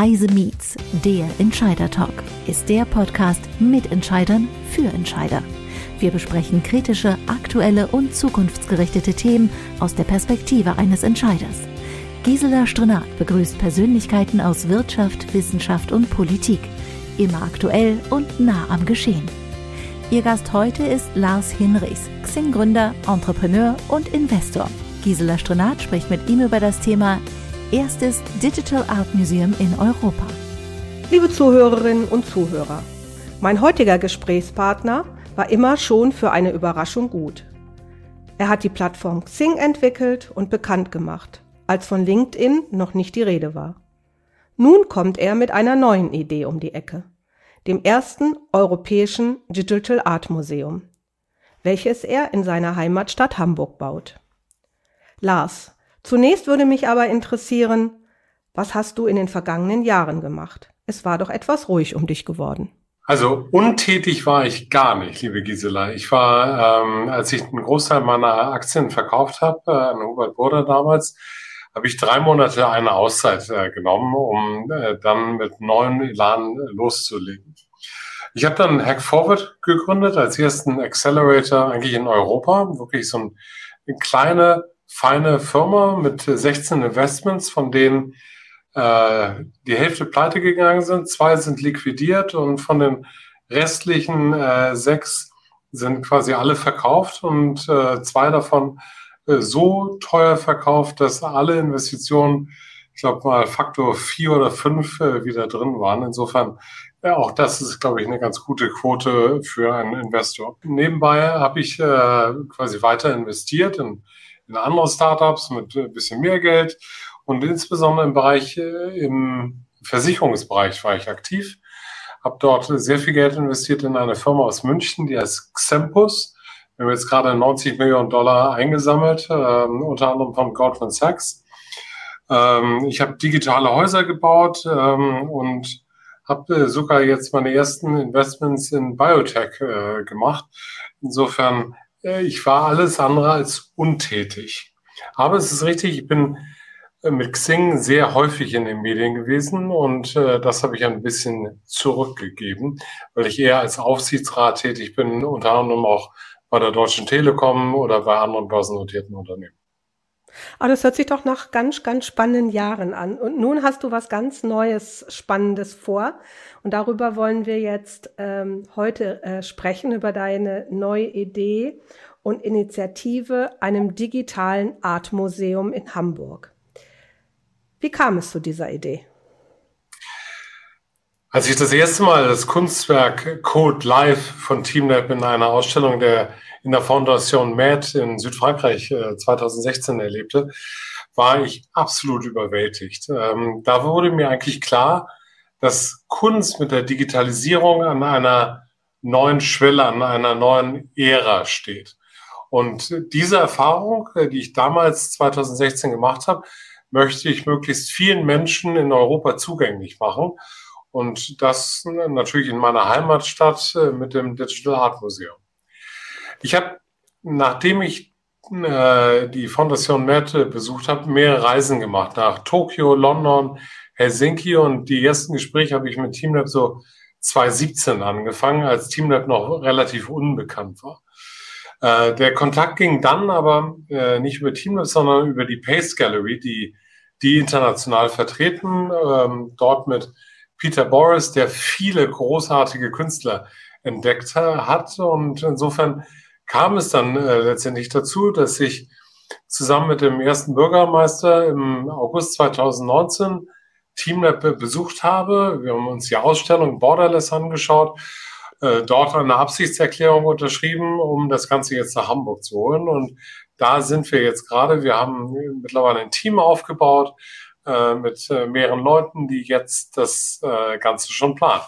Heise Meets, der Entscheider Talk, ist der Podcast mit Entscheidern für Entscheider. Wir besprechen kritische, aktuelle und zukunftsgerichtete Themen aus der Perspektive eines Entscheiders. Gisela Strenat begrüßt Persönlichkeiten aus Wirtschaft, Wissenschaft und Politik. Immer aktuell und nah am Geschehen. Ihr Gast heute ist Lars Hinrichs, Xing-Gründer, Entrepreneur und Investor. Gisela Strenat spricht mit ihm über das Thema erstes Digital Art Museum in Europa. Liebe Zuhörerinnen und Zuhörer, mein heutiger Gesprächspartner war immer schon für eine Überraschung gut. Er hat die Plattform Xing entwickelt und bekannt gemacht, als von LinkedIn noch nicht die Rede war. Nun kommt er mit einer neuen Idee um die Ecke, dem ersten europäischen Digital Art Museum, welches er in seiner Heimatstadt Hamburg baut. Lars, Zunächst würde mich aber interessieren, was hast du in den vergangenen Jahren gemacht? Es war doch etwas ruhig um dich geworden. Also untätig war ich gar nicht, liebe Gisela. Ich war, ähm, als ich einen Großteil meiner Aktien verkauft habe, äh, an Hubert Burda damals, habe ich drei Monate eine Auszeit äh, genommen, um äh, dann mit neuen Elan loszulegen. Ich habe dann Hack Forward gegründet als ersten Accelerator eigentlich in Europa, wirklich so ein, eine kleine feine Firma mit 16 Investments, von denen äh, die Hälfte pleite gegangen sind, zwei sind liquidiert und von den restlichen äh, sechs sind quasi alle verkauft und äh, zwei davon äh, so teuer verkauft, dass alle Investitionen, ich glaube mal Faktor vier oder fünf äh, wieder drin waren. Insofern ja, auch das ist, glaube ich, eine ganz gute Quote für einen Investor. Nebenbei habe ich äh, quasi weiter investiert in in andere Startups mit ein bisschen mehr Geld und insbesondere im Bereich, äh, im Versicherungsbereich war ich aktiv, habe dort sehr viel Geld investiert in eine Firma aus München, die heißt Xempus. Wir haben jetzt gerade 90 Millionen Dollar eingesammelt, äh, unter anderem von Goldman Sachs. Ähm, ich habe digitale Häuser gebaut ähm, und habe äh, sogar jetzt meine ersten Investments in Biotech äh, gemacht. Insofern äh, ich war alles andere als untätig. Aber es ist richtig, ich bin äh, mit Xing sehr häufig in den Medien gewesen und äh, das habe ich ein bisschen zurückgegeben, weil ich eher als Aufsichtsrat tätig bin, unter anderem auch bei der Deutschen Telekom oder bei anderen börsennotierten Unternehmen. Aber ah, das hört sich doch nach ganz, ganz spannenden Jahren an. Und nun hast du was ganz Neues, Spannendes vor. Und darüber wollen wir jetzt ähm, heute äh, sprechen, über deine neue Idee und Initiative einem digitalen Artmuseum in Hamburg. Wie kam es zu dieser Idee? Als ich das erste Mal das Kunstwerk Code Live von TeamLab in einer Ausstellung der in der Fondation MAD in Südfrankreich äh, 2016 erlebte, war ich absolut überwältigt. Ähm, da wurde mir eigentlich klar, dass Kunst mit der Digitalisierung an einer neuen Schwelle, an einer neuen Ära steht. Und diese Erfahrung, äh, die ich damals 2016 gemacht habe, möchte ich möglichst vielen Menschen in Europa zugänglich machen. Und das natürlich in meiner Heimatstadt äh, mit dem Digital Art Museum. Ich habe, nachdem ich äh, die Fondation Mette besucht habe, mehrere Reisen gemacht nach Tokio, London, Helsinki und die ersten Gespräche habe ich mit TeamLab so 2017 angefangen, als TeamLab noch relativ unbekannt war. Äh, der Kontakt ging dann aber äh, nicht über TeamLab, sondern über die Pace Gallery, die, die international vertreten, ähm, dort mit Peter Boris, der viele großartige Künstler entdeckt hat. Und insofern kam es dann äh, letztendlich dazu, dass ich zusammen mit dem ersten Bürgermeister im August 2019 Teamlab besucht habe. Wir haben uns die Ausstellung Borderless angeschaut, äh, dort eine Absichtserklärung unterschrieben, um das Ganze jetzt nach Hamburg zu holen. Und da sind wir jetzt gerade. Wir haben mittlerweile ein Team aufgebaut äh, mit äh, mehreren Leuten, die jetzt das äh, Ganze schon planen.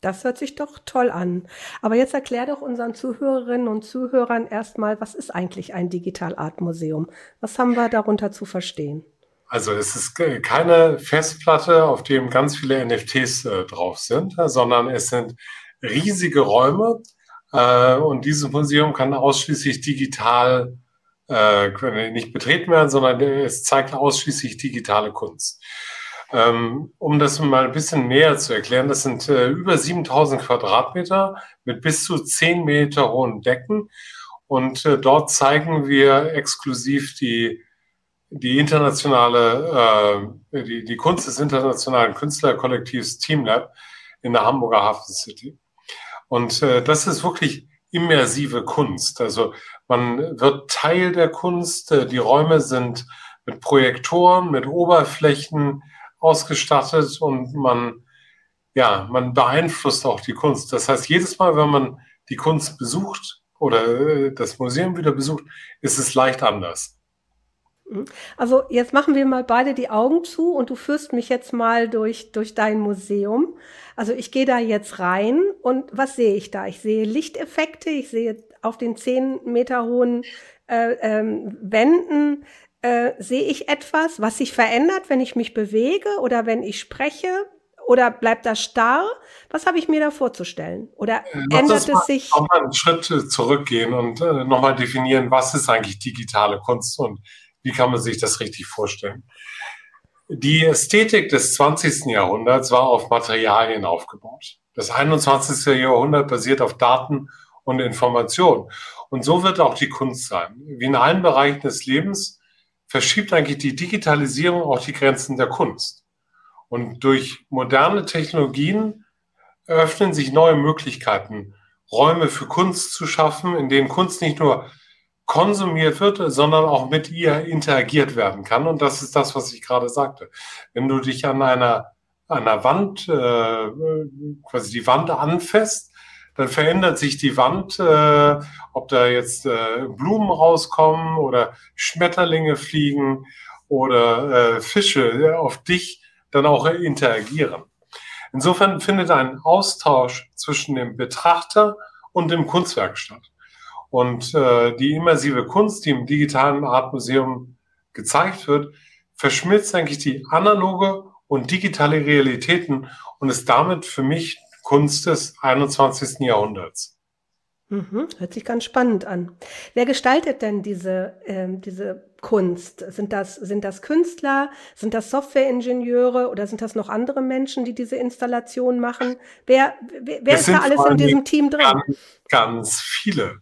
Das hört sich doch toll an. Aber jetzt erklär doch unseren Zuhörerinnen und Zuhörern erstmal, was ist eigentlich ein Digital Art Museum? Was haben wir darunter zu verstehen? Also es ist keine Festplatte, auf dem ganz viele NFTs drauf sind, sondern es sind riesige Räume und dieses Museum kann ausschließlich digital äh, nicht betreten werden, sondern es zeigt ausschließlich digitale Kunst. Ähm, um das mal ein bisschen näher zu erklären, das sind äh, über 7000 Quadratmeter mit bis zu 10 Meter hohen Decken. Und äh, dort zeigen wir exklusiv die, die internationale, äh, die, die Kunst des internationalen Künstlerkollektivs Teamlab in der Hamburger Hafen City. Und äh, das ist wirklich immersive Kunst. Also man wird Teil der Kunst. Äh, die Räume sind mit Projektoren, mit Oberflächen ausgestattet und man, ja, man beeinflusst auch die Kunst. Das heißt, jedes Mal, wenn man die Kunst besucht oder äh, das Museum wieder besucht, ist es leicht anders. Also jetzt machen wir mal beide die Augen zu und du führst mich jetzt mal durch, durch dein Museum. Also ich gehe da jetzt rein und was sehe ich da? Ich sehe Lichteffekte, ich sehe auf den zehn Meter hohen äh, ähm, Wänden, äh, sehe ich etwas, was sich verändert, wenn ich mich bewege oder wenn ich spreche? Oder bleibt das starr? Was habe ich mir da vorzustellen? Oder äh, ändert es sich? Nochmal einen Schritt zurückgehen und äh, nochmal definieren, was ist eigentlich digitale Kunst und wie kann man sich das richtig vorstellen? Die Ästhetik des 20. Jahrhunderts war auf Materialien aufgebaut. Das 21. Jahrhundert basiert auf Daten und Informationen. Und so wird auch die Kunst sein. Wie in allen Bereichen des Lebens verschiebt eigentlich die Digitalisierung auch die Grenzen der Kunst. Und durch moderne Technologien eröffnen sich neue Möglichkeiten, Räume für Kunst zu schaffen, in denen Kunst nicht nur konsumiert wird, sondern auch mit ihr interagiert werden kann. Und das ist das, was ich gerade sagte. Wenn du dich an einer, einer Wand, äh, quasi die Wand anfasst, dann verändert sich die Wand, äh, ob da jetzt äh, Blumen rauskommen oder Schmetterlinge fliegen oder äh, Fische auf dich dann auch interagieren. Insofern findet ein Austausch zwischen dem Betrachter und dem Kunstwerk statt. Und äh, die immersive Kunst, die im digitalen Artmuseum gezeigt wird, verschmilzt eigentlich die analoge und digitale Realitäten und ist damit für mich Kunst des 21. Jahrhunderts. Mhm, hört sich ganz spannend an. Wer gestaltet denn diese, ähm, diese Kunst? Sind das, sind das Künstler? Sind das Softwareingenieure oder sind das noch andere Menschen, die diese Installation machen? Wer, wer, wer ist da alles in diesem Team drin? Ganz, ganz viele.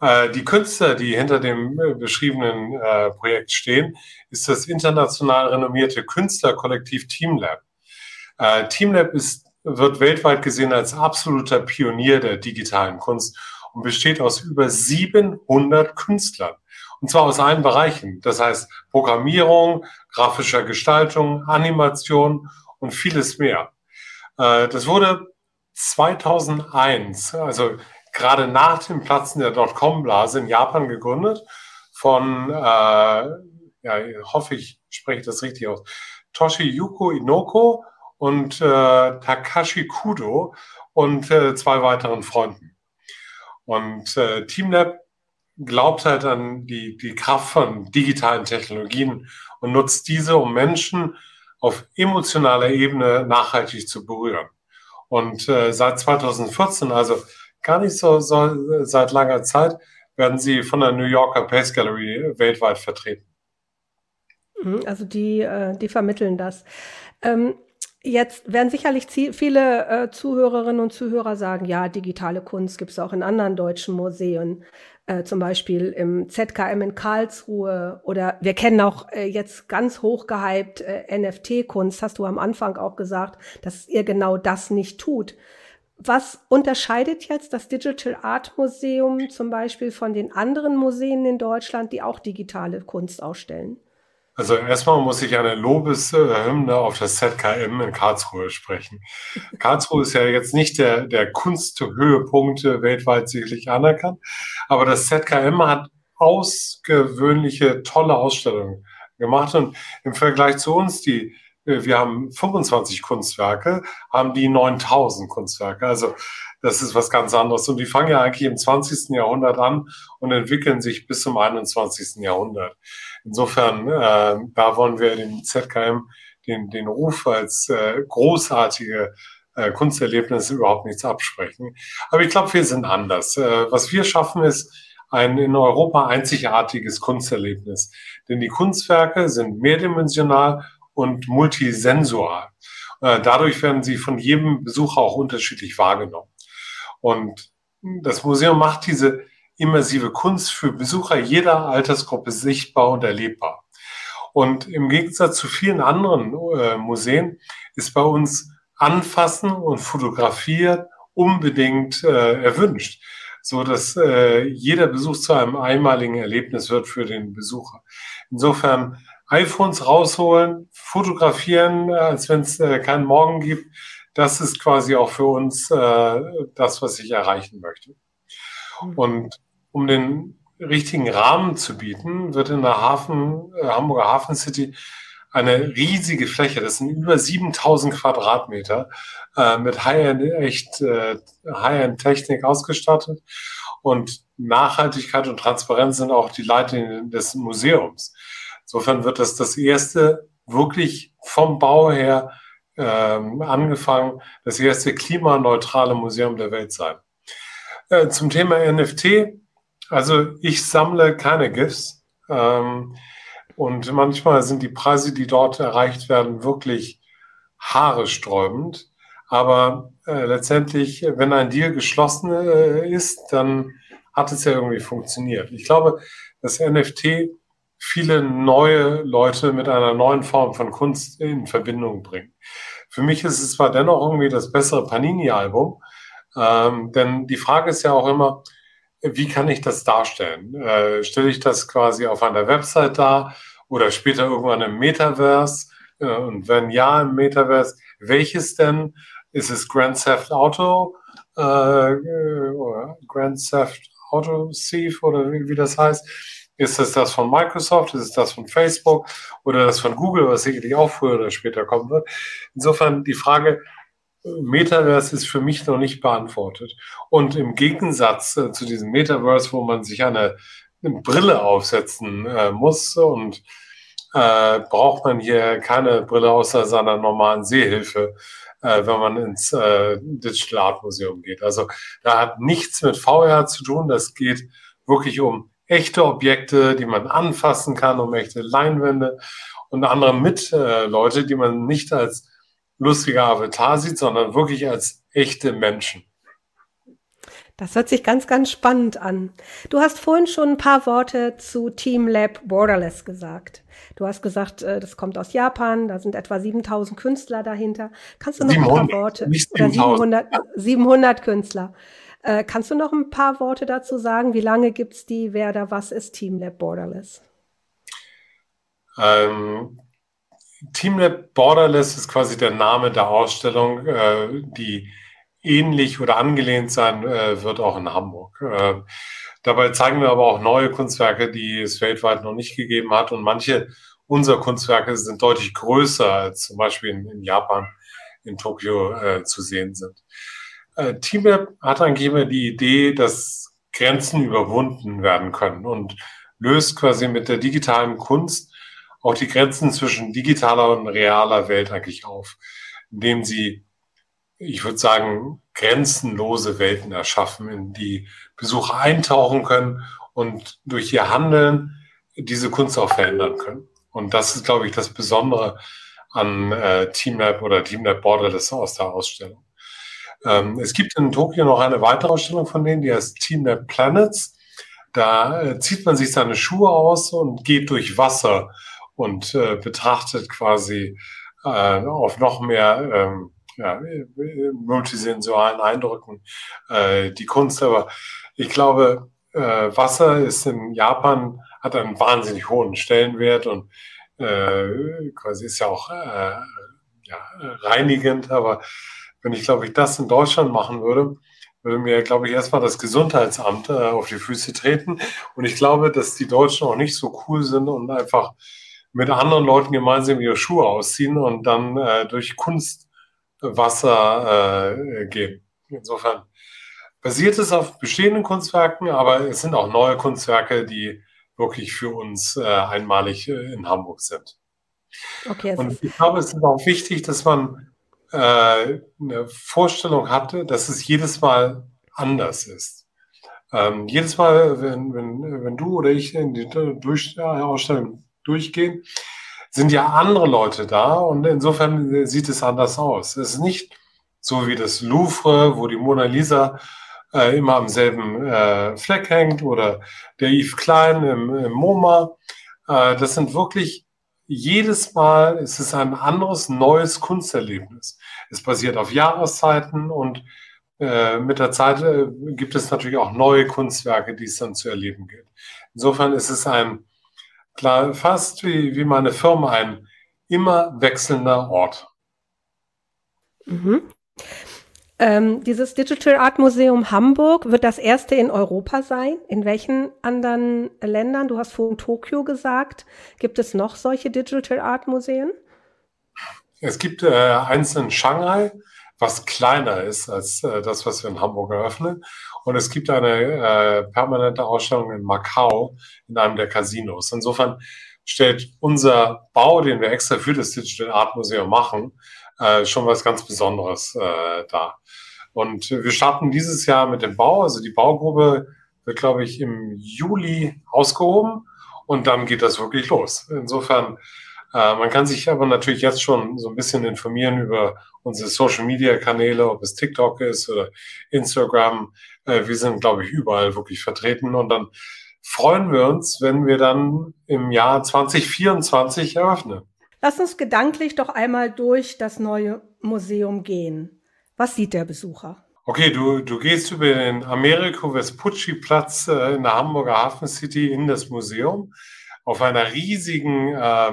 Äh, die Künstler, die hinter dem äh, beschriebenen äh, Projekt stehen, ist das international renommierte Künstlerkollektiv Teamlab. Teamlab ist, wird weltweit gesehen als absoluter Pionier der digitalen Kunst und besteht aus über 700 Künstlern. Und zwar aus allen Bereichen. Das heißt Programmierung, grafischer Gestaltung, Animation und vieles mehr. Das wurde 2001, also gerade nach dem Platzen der Dotcom-Blase in Japan gegründet von, äh, ja, hoffe ich, spreche das richtig aus, Toshiyuko Inoko und äh, Takashi Kudo und äh, zwei weiteren Freunden. Und äh, TeamLab glaubt halt an die, die Kraft von digitalen Technologien und nutzt diese, um Menschen auf emotionaler Ebene nachhaltig zu berühren. Und äh, seit 2014, also gar nicht so, so seit langer Zeit, werden sie von der New Yorker Pace Gallery weltweit vertreten. Mhm, also die, äh, die vermitteln das. Ähm, jetzt werden sicherlich viele äh, Zuhörerinnen und Zuhörer sagen, ja, digitale Kunst gibt es auch in anderen deutschen Museen, äh, zum Beispiel im ZKM in Karlsruhe oder wir kennen auch jetzt ganz hoch gehypt NFT-Kunst, hast du am Anfang auch gesagt, dass ihr genau das nicht tut. Was unterscheidet jetzt das Digital Art Museum zum Beispiel von den anderen Museen in Deutschland, die auch digitale Kunst ausstellen? Also erstmal muss ich eine Lobeshymne auf das ZKM in Karlsruhe sprechen. Karlsruhe ist ja jetzt nicht der, der Kunsthöhepunkt weltweit sicherlich anerkannt, aber das ZKM hat ausgewöhnliche, tolle Ausstellungen gemacht und im Vergleich zu uns, die äh, wir haben 25 Kunstwerke, haben die 9000 Kunstwerke. Also das ist was ganz anderes. Und die fangen ja eigentlich im 20. Jahrhundert an und entwickeln sich bis zum 21. Jahrhundert. Insofern, äh, da wollen wir dem ZKM den, den Ruf als äh, großartige äh, Kunsterlebnisse überhaupt nichts absprechen. Aber ich glaube, wir sind anders. Äh, was wir schaffen, ist ein in Europa einzigartiges Kunsterlebnis. Denn die Kunstwerke sind mehrdimensional und multisensual. Äh, dadurch werden sie von jedem Besucher auch unterschiedlich wahrgenommen. Und das Museum macht diese immersive Kunst für Besucher jeder Altersgruppe sichtbar und erlebbar. Und im Gegensatz zu vielen anderen äh, Museen ist bei uns Anfassen und Fotografieren unbedingt äh, erwünscht, so dass äh, jeder Besuch zu einem einmaligen Erlebnis wird für den Besucher. Insofern iPhones rausholen, fotografieren, äh, als wenn es äh, keinen Morgen gibt, das ist quasi auch für uns äh, das, was ich erreichen möchte. Hm. Und um den richtigen Rahmen zu bieten, wird in der Hafen, äh, Hamburger Hafen City eine riesige Fläche, das sind über 7000 Quadratmeter, äh, mit High-End, echt äh, High-End-Technik ausgestattet. Und Nachhaltigkeit und Transparenz sind auch die Leitlinien des Museums. Insofern wird das das erste wirklich vom Bau her ähm, angefangen, das erste klimaneutrale Museum der Welt sein. Äh, zum Thema NFT, also ich sammle keine GIFs. Ähm, und manchmal sind die Preise, die dort erreicht werden, wirklich haaresträubend. Aber äh, letztendlich, wenn ein Deal geschlossen äh, ist, dann hat es ja irgendwie funktioniert. Ich glaube, dass NFT viele neue Leute mit einer neuen Form von Kunst in Verbindung bringt. Für mich ist es zwar dennoch irgendwie das bessere Panini-Album, ähm, denn die Frage ist ja auch immer, wie kann ich das darstellen? Äh, stelle ich das quasi auf einer Website dar? oder später irgendwann im Metaverse? Äh, und wenn ja, im Metaverse, welches denn? Ist es Grand Theft Auto äh, oder Grand Theft Auto Thief oder wie, wie das heißt? Ist es das von Microsoft? Ist es das von Facebook oder das von Google, was sicherlich auch früher oder später kommen wird? Insofern die Frage, Metaverse ist für mich noch nicht beantwortet. Und im Gegensatz äh, zu diesem Metaverse, wo man sich eine eine Brille aufsetzen äh, muss und äh, braucht man hier keine Brille außer seiner normalen Sehhilfe, äh, wenn man ins äh, Digital Art Museum geht. Also da hat nichts mit VR zu tun. Das geht wirklich um echte Objekte, die man anfassen kann, um echte Leinwände und andere Mitleute, äh, die man nicht als lustiger Avatar sieht, sondern wirklich als echte Menschen. Das hört sich ganz, ganz spannend an. Du hast vorhin schon ein paar Worte zu Team Lab Borderless gesagt. Du hast gesagt, äh, das kommt aus Japan, da sind etwa 7000 Künstler dahinter. Kannst du noch 700, ein paar Worte? Nicht 700, 700, 700 Künstler. Äh, kannst du noch ein paar Worte dazu sagen? Wie lange gibt's die? Wer da was ist Team Lab Borderless? Ähm, Team Lab Borderless ist quasi der Name der Ausstellung, äh, die ähnlich oder angelehnt sein äh, wird auch in Hamburg. Äh, dabei zeigen wir aber auch neue Kunstwerke, die es weltweit noch nicht gegeben hat. Und manche unserer Kunstwerke sind deutlich größer als zum Beispiel in, in Japan, in Tokio äh, zu sehen sind. Äh, TeamLab hat eigentlich immer die Idee, dass Grenzen überwunden werden können und löst quasi mit der digitalen Kunst auch die Grenzen zwischen digitaler und realer Welt eigentlich auf, indem sie ich würde sagen, grenzenlose Welten erschaffen, in die Besucher eintauchen können und durch ihr Handeln diese Kunst auch verändern können. Und das ist, glaube ich, das Besondere an äh, TeamLab oder TeamLab Borderless aus der Ausstellung. Ähm, es gibt in Tokio noch eine weitere Ausstellung von denen, die heißt TeamLab Planets. Da äh, zieht man sich seine Schuhe aus und geht durch Wasser und äh, betrachtet quasi äh, auf noch mehr ähm, ja, multisensualen Eindrücken äh, die Kunst. Aber ich glaube, äh, Wasser ist in Japan, hat einen wahnsinnig hohen Stellenwert und äh, quasi ist ja auch ja, reinigend. Aber wenn ich, glaube ich, das in Deutschland machen würde, würde mir, glaube ich, erstmal das Gesundheitsamt äh, auf die Füße treten. Und ich glaube, dass die Deutschen auch nicht so cool sind und einfach mit anderen Leuten gemeinsam ihre Schuhe ausziehen und dann äh, durch Kunst Wasser äh, geben. Insofern basiert es auf bestehenden Kunstwerken, aber es sind auch neue Kunstwerke, die wirklich für uns äh, einmalig äh, in Hamburg sind. Okay, Und ich glaube, es ist auch wichtig, dass man äh, eine Vorstellung hatte, dass es jedes Mal anders ist. Ähm, jedes Mal, wenn, wenn, wenn du oder ich in die Durch Ausstellung durchgehen, sind ja andere Leute da und insofern sieht es anders aus. Es ist nicht so wie das Louvre, wo die Mona Lisa äh, immer am selben äh, Fleck hängt oder der Yves Klein im, im MoMA. Äh, das sind wirklich jedes Mal ist es ein anderes, neues Kunsterlebnis. Es basiert auf Jahreszeiten und äh, mit der Zeit äh, gibt es natürlich auch neue Kunstwerke, die es dann zu erleben gilt. Insofern ist es ein, klar, fast wie, wie meine Firma, ein immer wechselnder Ort. Mhm. Ähm, dieses Digital Art Museum Hamburg wird das erste in Europa sein. In welchen anderen Ländern? Du hast vorhin Tokio gesagt. Gibt es noch solche Digital Art Museen? Es gibt äh, eins in Shanghai, was kleiner ist als äh, das, was wir in Hamburg eröffnen. Und es gibt eine äh, permanente Ausstellung in Macau in einem der Casinos. Insofern stellt unser Bau, den wir extra für das Digital Art Museum machen, äh, schon was ganz Besonderes äh, dar. Und wir starten dieses Jahr mit dem Bau. Also die Baugruppe wird, glaube ich, im Juli ausgehoben und dann geht das wirklich los. Insofern, äh, man kann sich aber natürlich jetzt schon so ein bisschen informieren über unsere Social-Media-Kanäle, ob es TikTok ist oder Instagram. Äh, wir sind, glaube ich, überall wirklich vertreten und dann freuen wir uns, wenn wir dann im Jahr 2024 eröffnen. Lass uns gedanklich doch einmal durch das neue Museum gehen. Was sieht der Besucher? Okay, du, du gehst über den Americo Vespucci Platz äh, in der Hamburger Hafen City in das Museum auf einer riesigen, äh,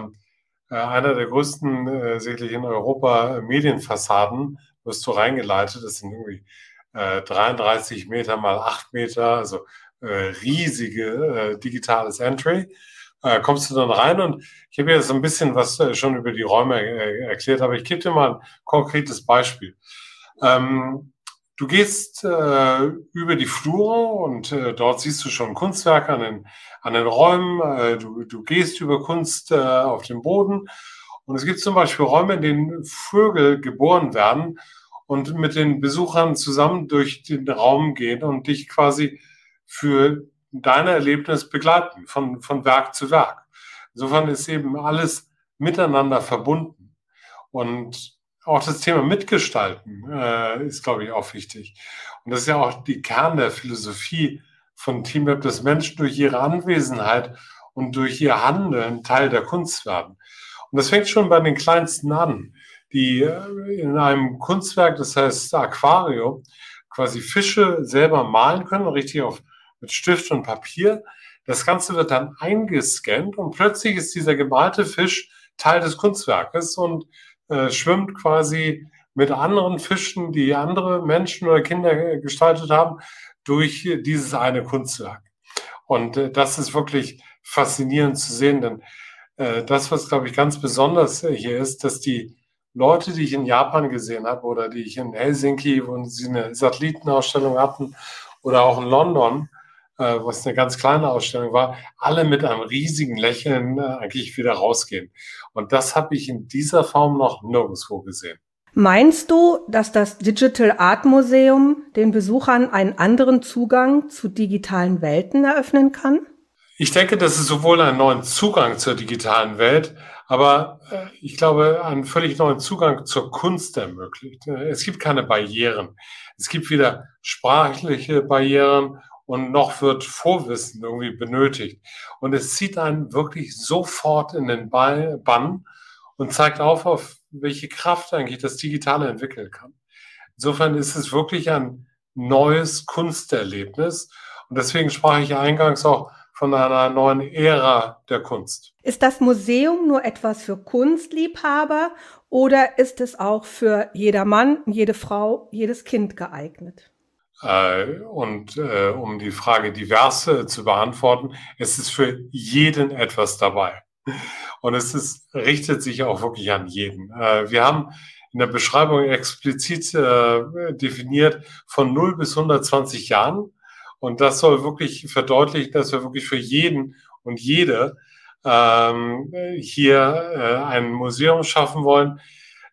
äh, einer der größten äh, sicherlich in Europa Medienfassaden wirst du reingeleitet. Das sind irgendwie äh, 33 Meter mal 8 Meter, also äh, riesige äh, digitales Entry äh, kommst du dann rein und ich habe jetzt ein bisschen was äh, schon über die Räume äh, erklärt, aber ich gebe dir mal ein konkretes Beispiel. Ähm, du gehst äh, über die Flure und äh, dort siehst du schon Kunstwerke an den, an den Räumen. Äh, du, du gehst über Kunst auf dem Boden. Und es gibt zum Beispiel Räume, in denen Vögel geboren werden und mit den Besuchern zusammen durch den Raum gehen und dich quasi für dein Erlebnis begleiten, von, von Werk zu Werk. Insofern ist eben alles miteinander verbunden. Und auch das Thema Mitgestalten äh, ist, glaube ich, auch wichtig. Und das ist ja auch die Kern der Philosophie von Teamweb, dass Menschen durch ihre Anwesenheit und durch ihr Handeln Teil der Kunst werden. Und das fängt schon bei den Kleinsten an, die äh, in einem Kunstwerk, das heißt Aquarium, quasi Fische selber malen können, richtig auf mit Stift und Papier. Das Ganze wird dann eingescannt und plötzlich ist dieser gemalte Fisch Teil des Kunstwerkes und äh, schwimmt quasi mit anderen Fischen, die andere Menschen oder Kinder gestaltet haben, durch dieses eine Kunstwerk. Und äh, das ist wirklich faszinierend zu sehen, denn äh, das, was, glaube ich, ganz besonders hier ist, dass die Leute, die ich in Japan gesehen habe oder die ich in Helsinki, wo sie eine Satellitenausstellung hatten oder auch in London, äh, was eine ganz kleine Ausstellung war, alle mit einem riesigen Lächeln äh, eigentlich wieder rausgehen. Und das habe ich in dieser Form noch nirgendwo gesehen. Meinst du, dass das Digital Art Museum den Besuchern einen anderen Zugang zu digitalen Welten eröffnen kann? Ich denke, dass es sowohl einen neuen Zugang zur digitalen Welt, aber äh, ich glaube, einen völlig neuen Zugang zur Kunst ermöglicht. Es gibt keine Barrieren. Es gibt wieder sprachliche Barrieren und noch wird Vorwissen irgendwie benötigt. Und es zieht einen wirklich sofort in den Bann und zeigt auf, auf welche Kraft eigentlich das Digitale entwickeln kann. Insofern ist es wirklich ein neues Kunsterlebnis. Und deswegen sprach ich eingangs auch von einer neuen Ära der Kunst. Ist das Museum nur etwas für Kunstliebhaber oder ist es auch für jeder Mann, jede Frau, jedes Kind geeignet? Äh, und äh, um die Frage divers zu beantworten, es ist für jeden etwas dabei. Und es ist, richtet sich auch wirklich an jeden. Äh, wir haben in der Beschreibung explizit äh, definiert von 0 bis 120 Jahren. Und das soll wirklich verdeutlichen, dass wir wirklich für jeden und jede ähm, hier äh, ein Museum schaffen wollen,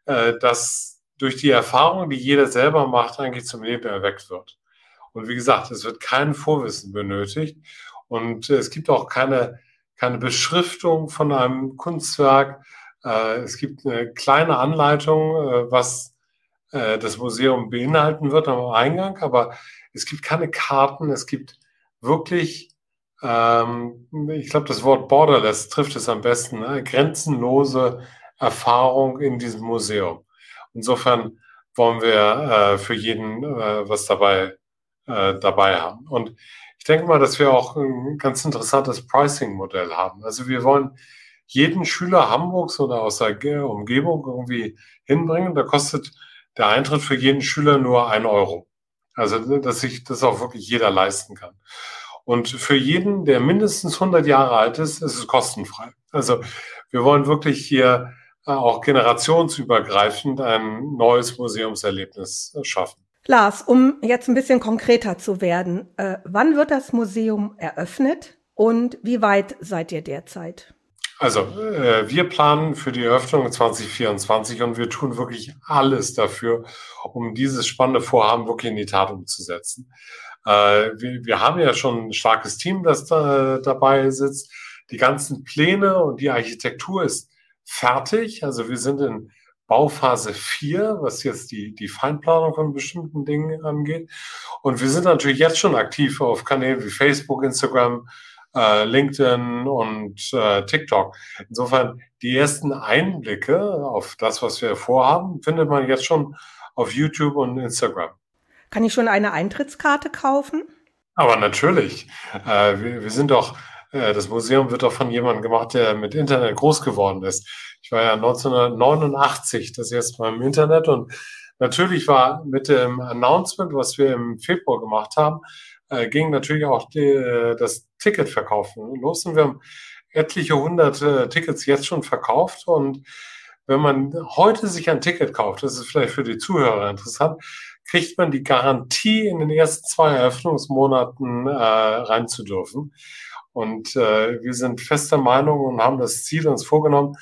äh, das durch die Erfahrung, die jeder selber macht, eigentlich zum Leben erweckt wird. Und wie gesagt, es wird kein Vorwissen benötigt und es gibt auch keine keine Beschriftung von einem Kunstwerk. Äh, es gibt eine kleine Anleitung, äh, was äh, das Museum beinhalten wird am Eingang, aber es gibt keine Karten, es gibt wirklich, ähm, ich glaube, das Wort borderless trifft es am besten, ne? grenzenlose Erfahrung in diesem Museum. Insofern wollen wir äh, für jeden äh, was dabei, äh, dabei haben. Und ich denke mal, dass wir auch ein ganz interessantes Pricing-Modell haben. Also wir wollen jeden Schüler Hamburgs oder aus der Umgebung irgendwie hinbringen. Da kostet der Eintritt für jeden Schüler nur ein Euro. Also, dass sich das auch wirklich jeder leisten kann. Und für jeden, der mindestens 100 Jahre alt ist, ist es kostenfrei. Also, wir wollen wirklich hier auch generationsübergreifend ein neues Museumserlebnis schaffen. Lars, um jetzt ein bisschen konkreter zu werden, äh, wann wird das Museum eröffnet und wie weit seid ihr derzeit? Also, äh, wir planen für die Eröffnung 2024 und wir tun wirklich alles dafür, um dieses spannende Vorhaben wirklich in die Tat umzusetzen. Äh, wir, wir, haben ja schon ein starkes Team, das da dabei sitzt. Die ganzen Pläne und die Architektur ist fertig. Also wir sind in Bauphase 4, was jetzt die, die Feinplanung von bestimmten Dingen angeht. Und wir sind natürlich jetzt schon aktiv auf Kanälen wie Facebook, Instagram, äh, LinkedIn und äh, TikTok. Insofern die ersten Einblicke auf das, was wir vorhaben, findet man jetzt schon auf YouTube und Instagram. Kann ich schon eine Eintrittskarte kaufen? Aber natürlich. Äh, wir, wir sind doch, das Museum wird doch von jemandem gemacht, der mit Internet groß geworden ist. Ich war ja 1989 das erste Mal im Internet und natürlich war mit dem Announcement, was wir im Februar gemacht haben, äh, ging natürlich auch die, äh, das Ticketverkaufen los. Und wir haben etliche hunderte Tickets jetzt schon verkauft. Und wenn man heute sich ein Ticket kauft, das ist vielleicht für die Zuhörer interessant, kriegt man die Garantie, in den ersten zwei Eröffnungsmonaten äh, rein zu dürfen. Und äh, wir sind fester Meinung und haben das Ziel uns vorgenommen,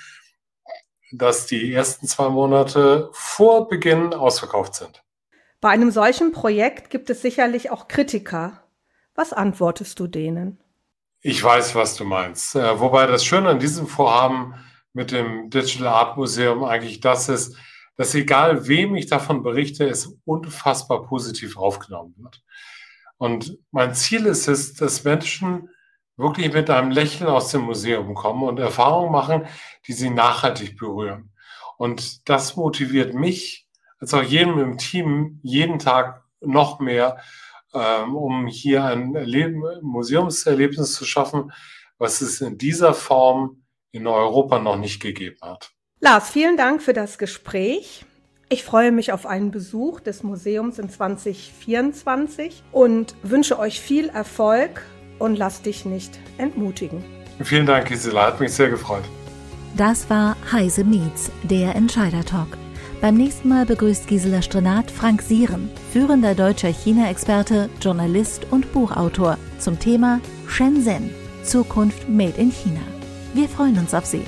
dass die ersten zwei Monate vor Beginn ausverkauft sind. Bei einem solchen Projekt gibt es sicherlich auch Kritiker. Was antwortest du denen? Ich weiß, was du meinst. Äh, wobei das Schöne an diesem Vorhaben mit dem Digital Art Museum eigentlich das ist, dass egal wem ich davon berichte, es unfassbar positiv aufgenommen wird. Und mein Ziel ist es, dass Menschen wirklich mit einem Lächeln aus dem Museum kommen und Erfahrungen machen, die sie nachhaltig berühren. Und das motiviert mich, als auch jedem im Team, jeden Tag noch mehr, ähm, um hier ein Erleben, Museumserlebnis zu schaffen, was es in dieser Form in Europa noch nicht gegeben hat. Lars, vielen Dank für das Gespräch. Ich freue mich auf einen Besuch des Museums in 2024 und wünsche euch viel Erfolg und lass dich nicht entmutigen. Vielen Dank, Gisela, hat mich sehr gefreut. Das war Heise Meets, der Entscheider Talk. Beim nächsten Mal begrüßt Gisela Strenat Frank Sieren, führender deutscher China-Experte, Journalist und Buchautor zum Thema Shenzhen, Zukunft Made in China. Wir freuen uns auf Sie.